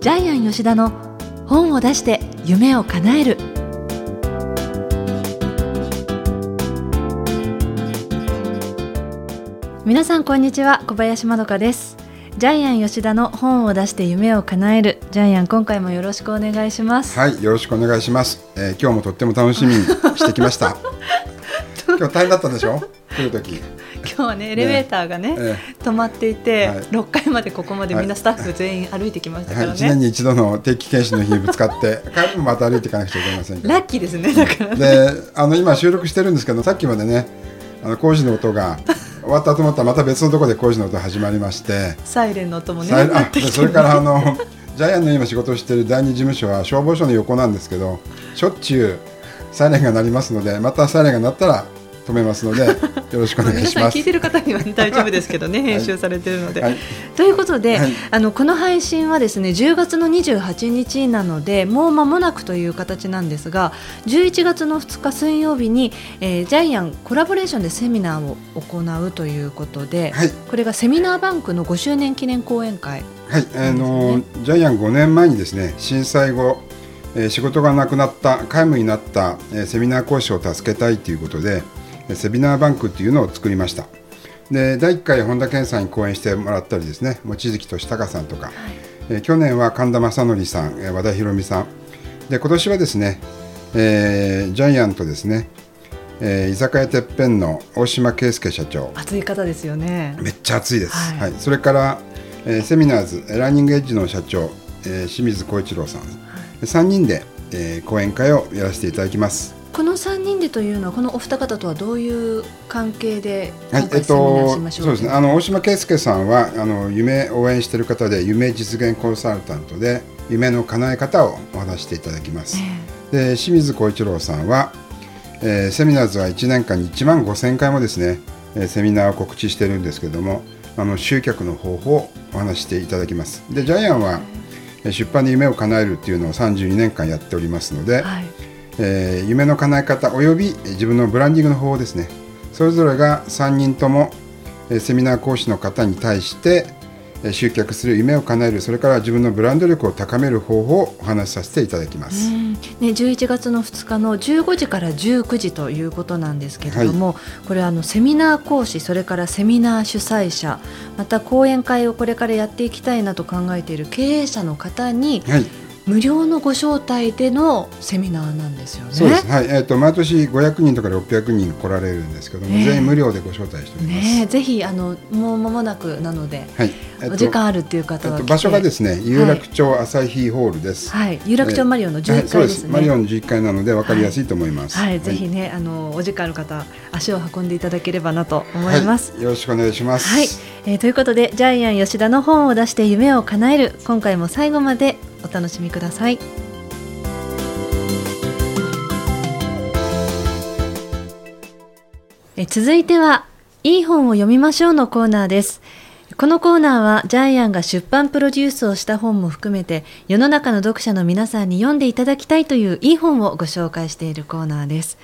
ジャイアン吉田の本を出して夢を叶える。皆さんこんにちは小林まどかです。ジャイアン吉田の本を出して夢を叶える。ジャイアン今回もよろしくお願いします。はいよろしくお願いします、えー、今日もとっても楽しみにしてきました。今日大変だったでしょ？来る時今日はねエレベーターがね、ええ、止まっていて、はい、6階までここまでみんなスタッフ全員歩いてきましたからね、はい、1年に一度の定期検診の日にぶつかって帰りもまた歩いていかなくちゃいけませんラッキーですねだから、ね、であの今収録してるんですけどさっきまでねあの工事の音が 終わったと思ったらまた別のところで工事の音始まりまして。サイレンの音もねあそれからあのジャイアンの今仕事をしている第二事務所は消防署の横なんですけどしょっちゅうサイレンが鳴りますのでまたサイレンが鳴ったら止めますので よろしくお願いします。聞いてる方には、ね、大丈夫ですけどね 編集されてるので。はい、ということで、はい、あのこの配信はですね10月の28日なのでもう間もなくという形なんですが11月の2日水曜日に、えー、ジャイアンコラボレーションでセミナーを行うということで、はい、これがセミナーバンクの5周年記念講演会、はい、あのジャイアン5年前にですね震災後え仕事がなくなった皆無になった、えセミナー講師を助けたいということで、セミナーバンクっていうのを作りました。で第1回本田健さんに講演してもらったりですね望月俊孝さんとか、はい、え去年は神田正則さん、え和田博美さん。で今年はですね、えー、ジャイアントですね。えー、居酒屋てっぺんの大島圭介社長。熱い方ですよね。めっちゃ熱いです、はい、はい、それから、えー、セミナーズランニングエッジの社長、えー、清水浩一郎さん、はい、3人で、えー、講演会をやらせていただきますこの3人でというのはこのお二方とはどういう関係ではいえっと、そうですね。あの大島圭介さんはあの夢応援している方で夢実現コンサルタントで夢の叶え方をお話していただきます、えー、で清水浩一郎さんは、えー、セミナーズは1年間に1万5000回もですね、えー、セミナーを告知してるんですけどもあの集客の方法をお話していただきます。でジャイアンは、出版で夢を叶えるっていうのを32年間やっておりますので、はいえー、夢の叶え方および自分のブランディングの方法ですね。それぞれが3人ともセミナー講師の方に対して集客する夢を叶える。それから自分のブランド力を高める方法をお話しさせていただきます、ね、11月の2日の15時から19時ということなんですけれども、はい、これあのセミナー講師それからセミナー主催者また講演会をこれからやっていきたいなと考えている経営者の方に、はい無料のご招待でのセミナーなんですよね。そうです。はい。えっ、ー、と毎年500人とか600人来られるんですけども、全員無料でご招待しております。ね、ぜひあのもう間もなくなので、はい。えー、お時間あるっていう方は、えー、場所がですね、有楽町朝日ホールです。はい。有楽町マリオンの11階ですね。マリオン11階なので分かりやすいと思います。はい。はい、ぜひねあのお時間ある方足を運んでいただければなと思います。よろしくお願いします。はい。えー、ということでジャイアン吉田の本を出して夢を叶える今回も最後までお楽しみください。え続いてはいい本を読みましょうのコーナーです。このコーナーはジャイアンが出版プロデュースをした本も含めて世の中の読者の皆さんに読んでいただきたいといういい本をご紹介しているコーナーです。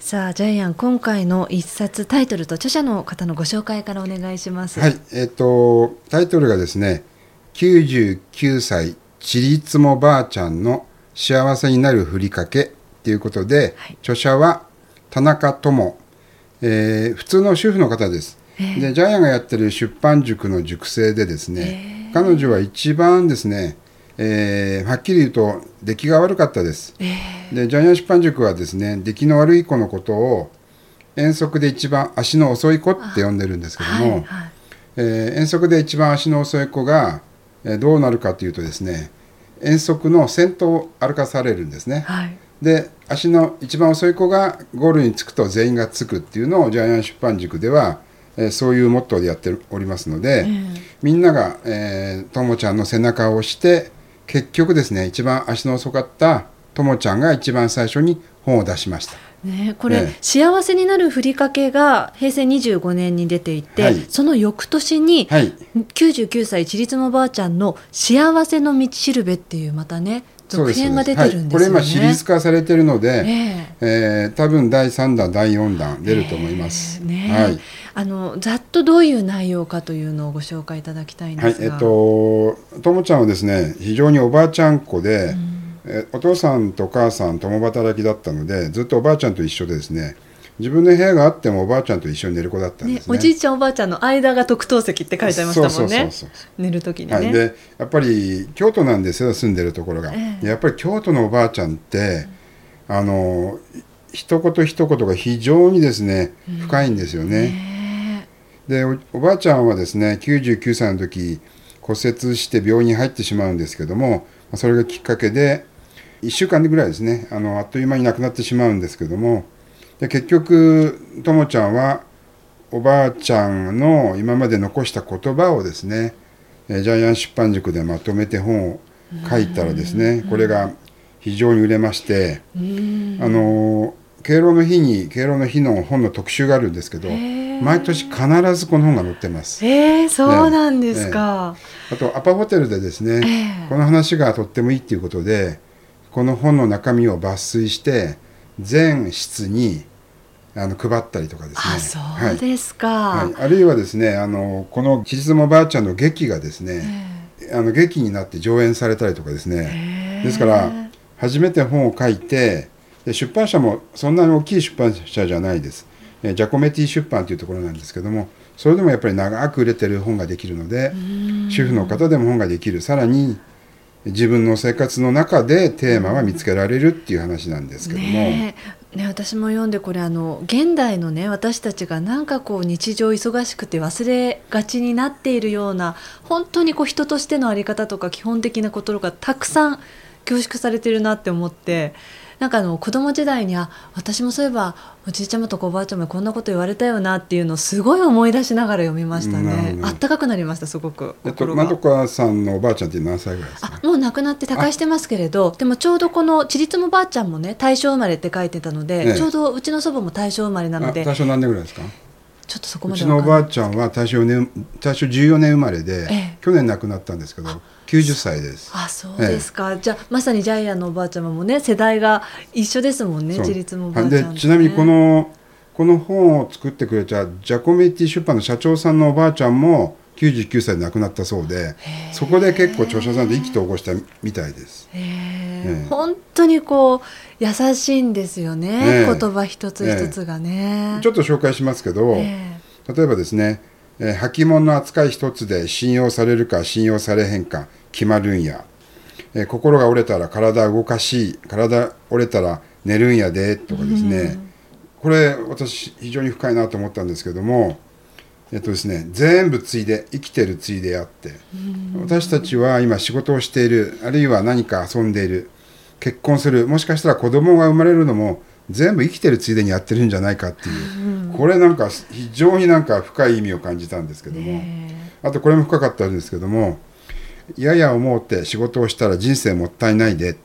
さあジャイアン今回の一冊タイトルと著者の方のご紹介からお願いします。はいえっ、ー、とタイトルがですね99歳ちりつもばあちゃんの幸せになるふりかけということで、はい、著者は田中智えー、普通の主婦の方です。でジャイアンがやってる出版塾の塾生でですね、彼女は一番ですね、えー、はっきり言うと出来が悪かったです、でジャイアン出版塾はですね出来の悪い子のことを遠足で一番足の遅い子って呼んでるんですけども、はいはい、えー、遠足で一番足の遅い子が、えー、どうなるかというとですね遠足の先頭を歩かされるんですね、はい、で足の一番遅い子がゴールに着くと全員がつくっていうのをジャイアン出版塾では、えー、そういうモットーでやっておりますので、うん、みんなが、えー、ともちゃんの背中を押して結局ですね一番足の遅かったともちゃんが一番最初に本を出しました。ね、これ、ね、幸せになるふりかけが平成25年に出ていて、はい、その翌年に、はい、99歳ちりつもばあちゃんの幸せの道しるべっていうまたね続編が出てるんですよね、はい、これ今シリーズ化されてるので、えー、え。ー、多分第3弾第4弾出ると思います、えー、ね、はい、あのざっとどういう内容かというのをご紹介いただきたいんですが、はい、えっとともちゃんはですね非常におばあちゃん子で、うん、えお父さんとお母さん共働きだったのでずっとおばあちゃんと一緒でですね自分の部屋があってもおばあちゃんと一緒に寝る子だったんですね、ね、おじいちゃんおばあちゃんの間が特等席って書いてありましたもんね。寝る時にね、はい、でやっぱり京都なんですよ住んでるところが、えー、やっぱり京都のおばあちゃんって、うん、あの一言一言が非常にですね深いんですよね、うん、でおばあちゃんはですね99歳の時骨折して病院に入ってしまうんですけどもそれがきっかけで1週間ぐらいですね。あのあっという間に亡くなってしまうんですけども。で結局ともちゃんはおばあちゃんの今まで残した言葉をですねジャイアン出版塾でまとめて本を書いたらですねこれが非常に売れましてあの敬老の日に敬老の日の本の特集があるんですけど毎年必ずこの本が載ってます。えー、そうなんですか、えー、あとアパホテルでですね、えー、この話がとってもいいっていうことでこの本の中身を抜粋して全室にあの配ったりとかですね。あそうですか、はい、あるいはですねあのこの「ちりつもばあちゃん」の劇がですね、えー、あの劇になって上演されたりとかですね、ですから初めて本を書いてで出版社もそんなに大きい出版社じゃないです、えー、ジャコメティ出版というところなんですけどもそれでもやっぱり長く売れてる本ができるので主婦の方でも本ができる。さらに自分の生活の中でテーマは見つけられるっていう話なんですけども。ね、私も読んでこれあの現代のね私たちがなんかこう日常忙しくて忘れがちになっているような本当にこう人としての在り方とか基本的なことがたくさん凝縮されてるなって思ってなんかあの子供時代にあ私もそういえばおじいちゃまとおばあちゃまにこんなこと言われたよなっていうのをすごい思い出しながら読みましたね。あったかくなりましたすごく。えっとまどかさんのおばあちゃんって何歳ぐらいですか？もう亡くなって他界してますけれど、でもちょうどこのちりつもばあちゃんもね大正生まれって書いてたので、ね、ちょうどうちの祖母も大正生まれなので。大正何年ぐらいですか？ちょっとそこまでうちのおばあちゃんは大正年大正14年生まれで、ええ、去年亡くなったんですけど90歳です。あそうですか、え、じゃあまさにジャイアンのおばあちゃまもね世代が一緒ですもんね自立もおばあちゃん、ね、でちなみにこのこの本を作ってくれたジャコメティ出版の社長さんのおばあちゃんも99歳で亡くなったそうでそこで結構著者さんで意気投合したみたいです。本当にこう優しいんですよね、ね言葉一つ一つがね、ちょっと紹介しますけど、例えばですね、えー、履物の扱い一つで信用されるか信用されへんか決まるんや、えー、心が折れたら体動かしい体折れたら寝るんやでとかですね、これ私非常に深いなと思ったんですけどもえっとですね、全部ついで生きてるついであって。私たちは今仕事をしているあるいは何か遊んでいる結婚するもしかしたら子供が生まれるのも全部生きてるついでにやってるんじゃないかっていうこれなんか非常になんか深い意味を感じたんですけども。あとこれも深かったんですけどもやや思うて仕事をしたら人生もったいないで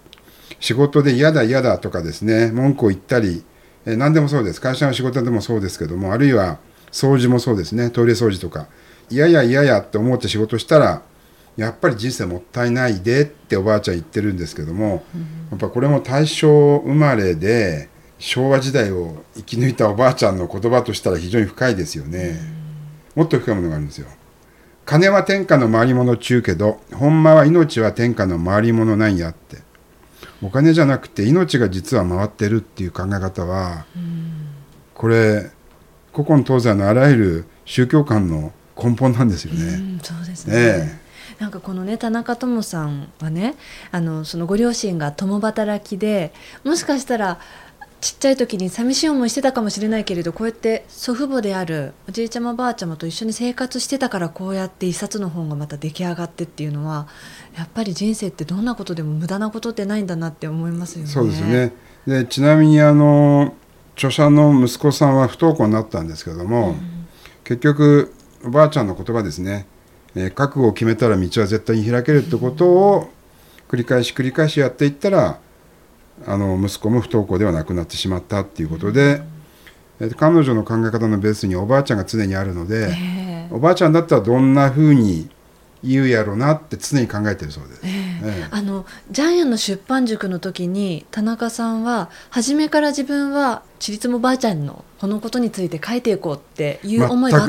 仕事で嫌だ嫌だとかですね文句を言ったりえ何でもそうです。会社の仕事でもそうですけどもあるいは掃除もそうですねトイレ掃除とか嫌や嫌やって思って仕事したらやっぱり人生もったいないでっておばあちゃん言ってるんですけども、やっぱこれも大正生まれで昭和時代を生き抜いたおばあちゃんの言葉としたら非常に深いですよね、もっと深いものがあるんですよ。金は天下の回り物中けどほんまは命は天下の回り物なんやって。お金じゃなくて命が実は回ってるっていう考え方は、これ古今東西のあらゆる宗教観の根本なんですよね。うん、そうですね、ええ、なんかこのね田中智さんはねあのそのご両親が共働きでもしかしたらちっちゃい時に寂しい思いしてたかもしれないけれどこうやって祖父母であるおじいちゃまばあちゃまと一緒に生活してたからこうやって一冊の本がまた出来上がってっていうのはやっぱり人生ってどんなことでも無駄なことってないんだなって思いますよね。そうですね。でちなみにあの著者の息子さんは不登校になったんですけども、うん、結局おばあちゃんの言葉ですね、えー、覚悟を決めたら道は絶対に開けるってことを繰り返し繰り返しやっていったらあの息子も不登校ではなくなってしまったっていうことで、えー、彼女の考え方のベースにおばあちゃんが常にあるので、えー、おばあちゃんだったらどんなふうに言うやろうなって常に考えてるそうです。えーえ、あのジャイアンの出版塾の時に田中さんは初めから自分はちりつもばあちゃんのこのことについて書いていこうっていう思いが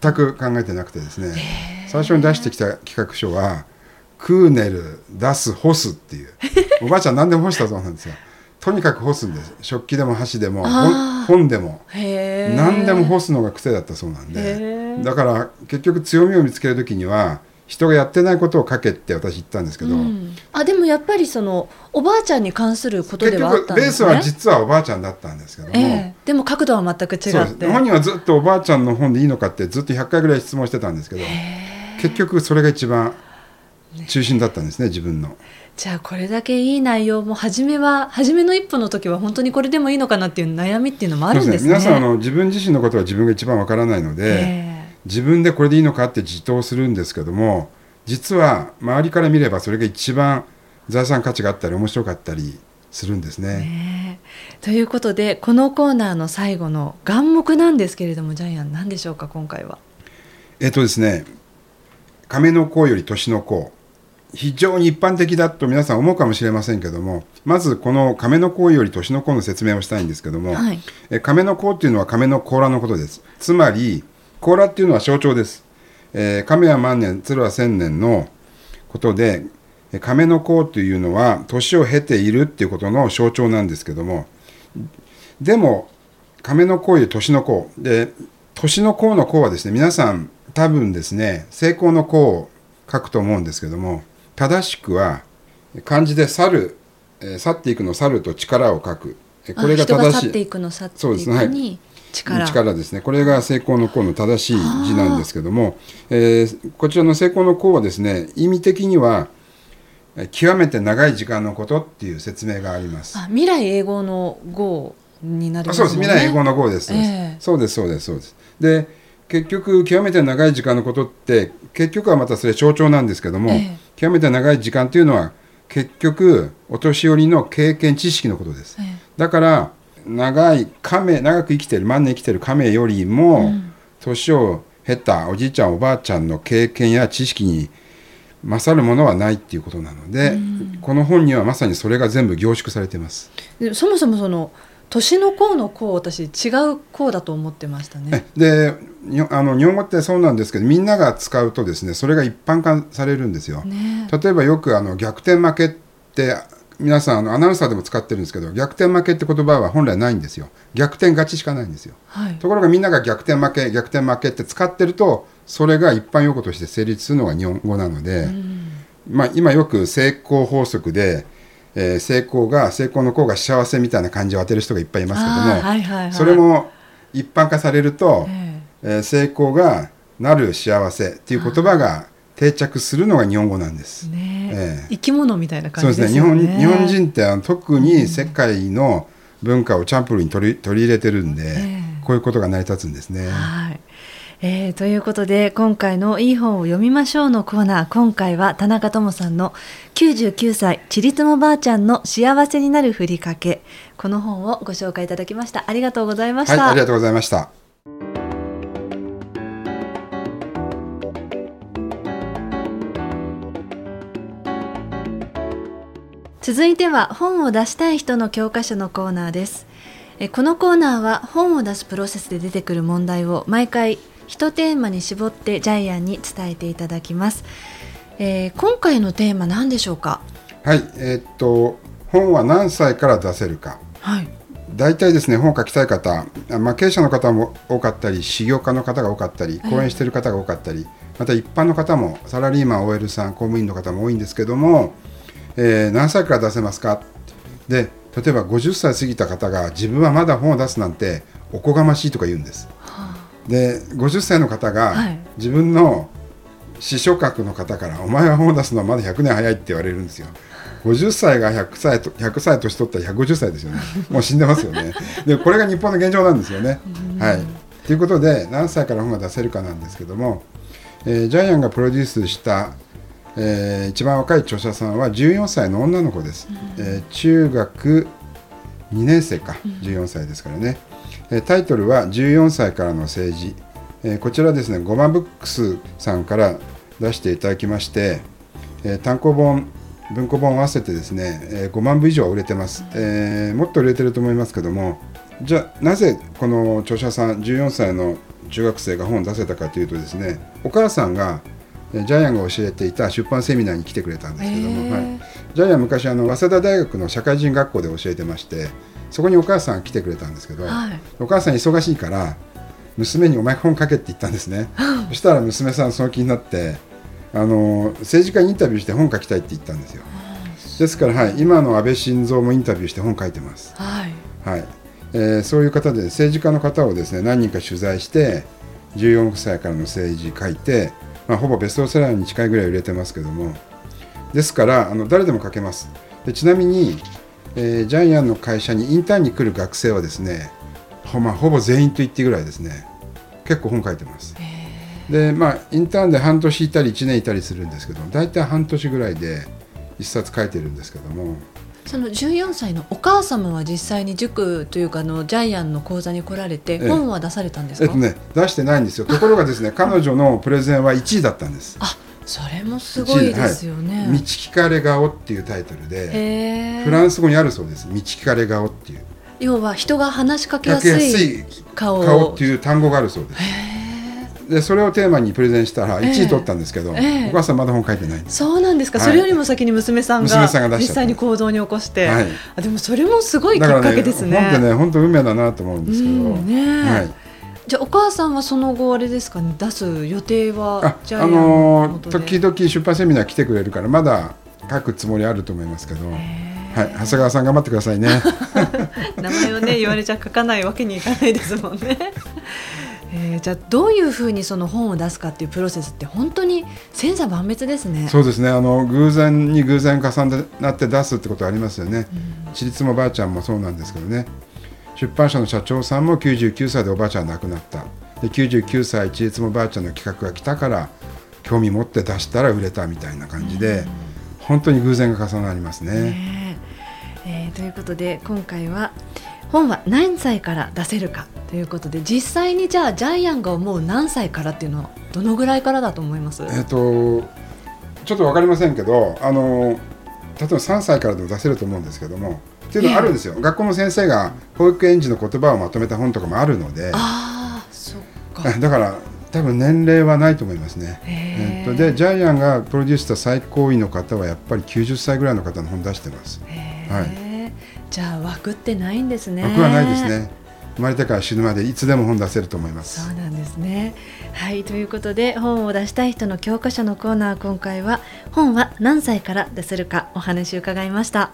全く考えてなくてですね。最初に出してきた企画書はクーネル出す干すっていう。おばあちゃん何でも干したそうなんですよ。とにかく干すんです。食器でも箸でも本でも。何でも干すのが癖だったそうなんで。だから結局強みを見つける時には人がやってないことを書けって私言ったんですけど、うん、あでもやっぱりそのおばあちゃんに関することではあったんです、ね、ベースは実はおばあちゃんだったんですけども、えー、でも角度は全く違って。本人はずっとおばあちゃんの本でいいのかってずっと100回ぐらい質問してたんですけど。結局それが一番中心だったんですね自分の。じゃあこれだけいい内容も初めは初めの一歩の時は本当にこれでもいいのかなっていう悩みっていうのもあるんですね。皆さんあの自分自身のことは自分が一番わからないので、自分でこれでいいのかって自答するんですけども実は周りから見ればそれが一番財産価値があったり面白かったりするんですね。ねということでこのコーナーの最後の眼目なんですけれどもジャイアン何でしょうか今回は。えっとですね亀の甲より年の甲非常に一般的だと皆さん思うかもしれませんけどもまずこの亀の甲より年の甲の説明をしたいんですけども、はい、え亀の甲っていうのは亀の甲羅のことです。つまり甲羅っていうのは象徴です、えー、亀は万年鶴は千年のことで亀の甲というのは年を経ているっていうことの象徴なんですけどもでも亀の甲より年の甲。で年の甲の甲はですね皆さん多分ですね成功の甲を書くと思うんですけども正しくは漢字で去る、えー、去っていくの去ると力を書く。これが正しい。そうですね、はい、力。力ですね。これが成功の功の正しい字なんですけども、えー、こちらの成功の功はですね意味的には極めて長い時間のことっていう説明があります。未来英語の語になります、ね、そうです。未来英語の語です、えー、そうですそうですそうです。で結局極めて長い時間のことって結局はまたそれ象徴なんですけども、ええ、極めて長い時間というのは結局お年寄りの経験知識のことです、え、だから長い亀長く生きてる万年生きてる亀よりも、年を経たおじいちゃんおばあちゃんの経験や知識に勝るものはないっていうことなので、うん、この本にはまさにそれが全部凝縮されています。そもそもその年の功の功私違う功だと思ってましたね。であの日本語ってそうなんですけどみんなが使うとですねそれが一般化されるんですよ。ね、例えばよくあの逆転負けって皆さんあのアナウンサーでも使ってるんですけど逆転負けって言葉は本来ないんですよ。逆転勝ちしかないんですよ、はい、ところがみんなが逆転負け逆転負けって使ってるとそれが一般用語として成立するのが日本語なので、まあ、今よく成功法則でえー、成功が成功の功が幸せみたいな感じを当てる人がいっぱいいますけども、はいはいはい、それも一般化されると、えー、えー、成功がなる幸せっていう言葉が定着するのが日本語なんです。ねえ。ー、生き物みたいな感じですね。そうですね。日本日本人って特に世界の文化をチャンプルに取り取り入れてるんで、えー、こういうことが成り立つんですね。はいえー、ということで今回の「いい本を読みましょう」のコーナー今回は田中智さんの「99歳ちりつもばあちゃんの幸せになるふりかけ」この本をご紹介いただきました。ありがとうございました、はい、ありがとうございました。続いては本を出したい人の教科書のコーナーです。このコーナーは本を出すプロセスで出てくる問題を毎回一テーマに絞ってジャイアンに伝えていただきます、えー、今回のテーマ何でしょうか？はいえー、っと本は何歳から出せるか。はい。大体ですね本を書きたい方、まあ、経営者の方も多かったり起業家の方が多かったり講演している方が多かったり、また一般の方もサラリーマン OL さん公務員の方も多いんですけども、えー、何歳から出せますか？で例えば50歳過ぎた方が自分はまだ本を出すなんておこがましいとか言うんです。で50歳の方が自分の師匠格の方から「お前は本を出すのはまだ100年早い」って言われるんですよ。50歳が100歳と100歳年取ったら150歳ですよね。もう死んでますよね。でこれが日本の現状なんですよね。はい、ということで何歳から本が出せるかなんですけども、えー、ジャイアンがプロデュースした、えー、一番若い著者さんは14歳の女の子です。えー、中学2年生か14歳ですからね。タイトルは14歳からの政治。こちらですねゴマブックスさんから出していただきまして単行本文庫本合わせてですね、えー、5万部以上売れてます、えー、もっと売れてると思いますけどもじゃあなぜこの著者さん14歳の中学生が本を出せたかというとですねお母さんがジャイアンが教えていた出版セミナーに来てくれたんですけども、はい、ジャイアン昔あの早稲田大学の社会人学校で教えてましてそこにお母さん来てくれたんですけど、はい、お母さん忙しいから娘に「お前本書け」って言ったんですね。そしたら娘さんその気になってあの政治家にインタビューして本書きたいって言ったんですよ。ですから、はい、今の安倍晋三もインタビューして本書いてます、はい、はい、えー、そういう方で政治家の方をですね何人か取材して14歳からの政治書いて、まあ、ほぼベストセラーに近いぐらい売れてますけども。ですからあの誰でも書けます。でちなみに、えー、ジャイアンの会社にインターンに来る学生はですねほ,、まあ、ほぼ全員と言ってぐらいですね。結構本書いてます。でまあインターンで半年いたり1年いたりするんですけど大体半年ぐらいで1冊書いてるんですけども。その14歳のお母様は実際に塾というかのジャイアンの講座に来られて本は出されたんですか、えっとね、出してないんですよ。ところがですね彼女のプレゼンは1位だったんです。あそれもすごいですよね、はい、道聞かれ顔っていうタイトルでフランス語にあるそうです。道聞かれ顔っていう。要は人が話しかけやすい顔。顔。っていう単語があるそうです。でそれをテーマにプレゼンしたら1位取ったんですけど、えー、お母さんまだ本書いてないそうなんですか、はい、それよりも先に娘さんが実際に行動に起こして、はい、あでもそれもすごいきっかけですね。本当ね本当運命だなと思うんですけど、ねはい、じゃあお母さんはその後あれですかね出す予定はあ、あのー、時々出版セミナー来てくれるからまだ書くつもりあると思いますけど。はい、長谷川さん頑張ってくださいね。名前をね言われちゃ書かないわけにいかないですもんね。えー、じゃあどういうふうにその本を出すかっていうプロセスって本当に千差万別ですね。そうですね。あの偶然に偶然重なって出すってことありますよね。私立もばあちゃんもそうなんですけどね。出版社の社長さんも99歳でおばあちゃん亡くなった。で99歳一律もばあちゃんの企画が来たから興味持って出したら売れたみたいな感じで、本当に偶然が重なりますね。ねえー、ということで今回は本は何歳から出せるかということで実際にじゃあジャイアンが思う何歳からっていうのはどのぐらいからだと思います？えっ、とちょっと分かりませんけどあの例えば3歳からでも出せると思うんですけどもっていうのはあるんですよ、学校の先生が保育園児の言葉をまとめた本とかもあるので。あそっか。だから多分年齢はないと思いますね。え。っと、でジャイアンがプロデュースした最高位の方はやっぱり90歳ぐらいの方の本出してます。はい、じゃあ枠ってないんですね。枠はないですね。生まれてから死ぬまでいつでも本出せると思います。そうなんですね。はいということで本を出したい人の教科書のコーナー今回は本は何歳から出せるかお話伺いました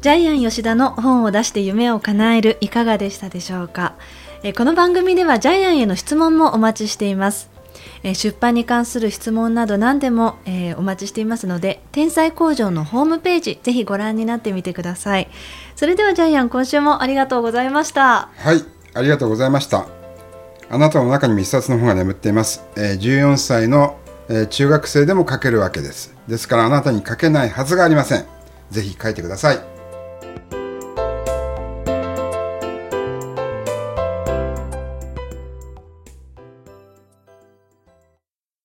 ジャイアン吉田の本を出して夢を叶えるいかがでしたでしょうか？この番組ではジャイアンへの質問もお待ちしています。え、出版に関する質問など何でも、え、お待ちしていますので天才工場のホームページぜひご覧になってみてください。それではジャイアン今週もありがとうございました。はいありがとうございました。あなたの中にも一冊の本が眠っています、え、14歳の、え、中学生でも書けるわけです。ですからあなたに書けないはずがありません。ぜひ書いてください。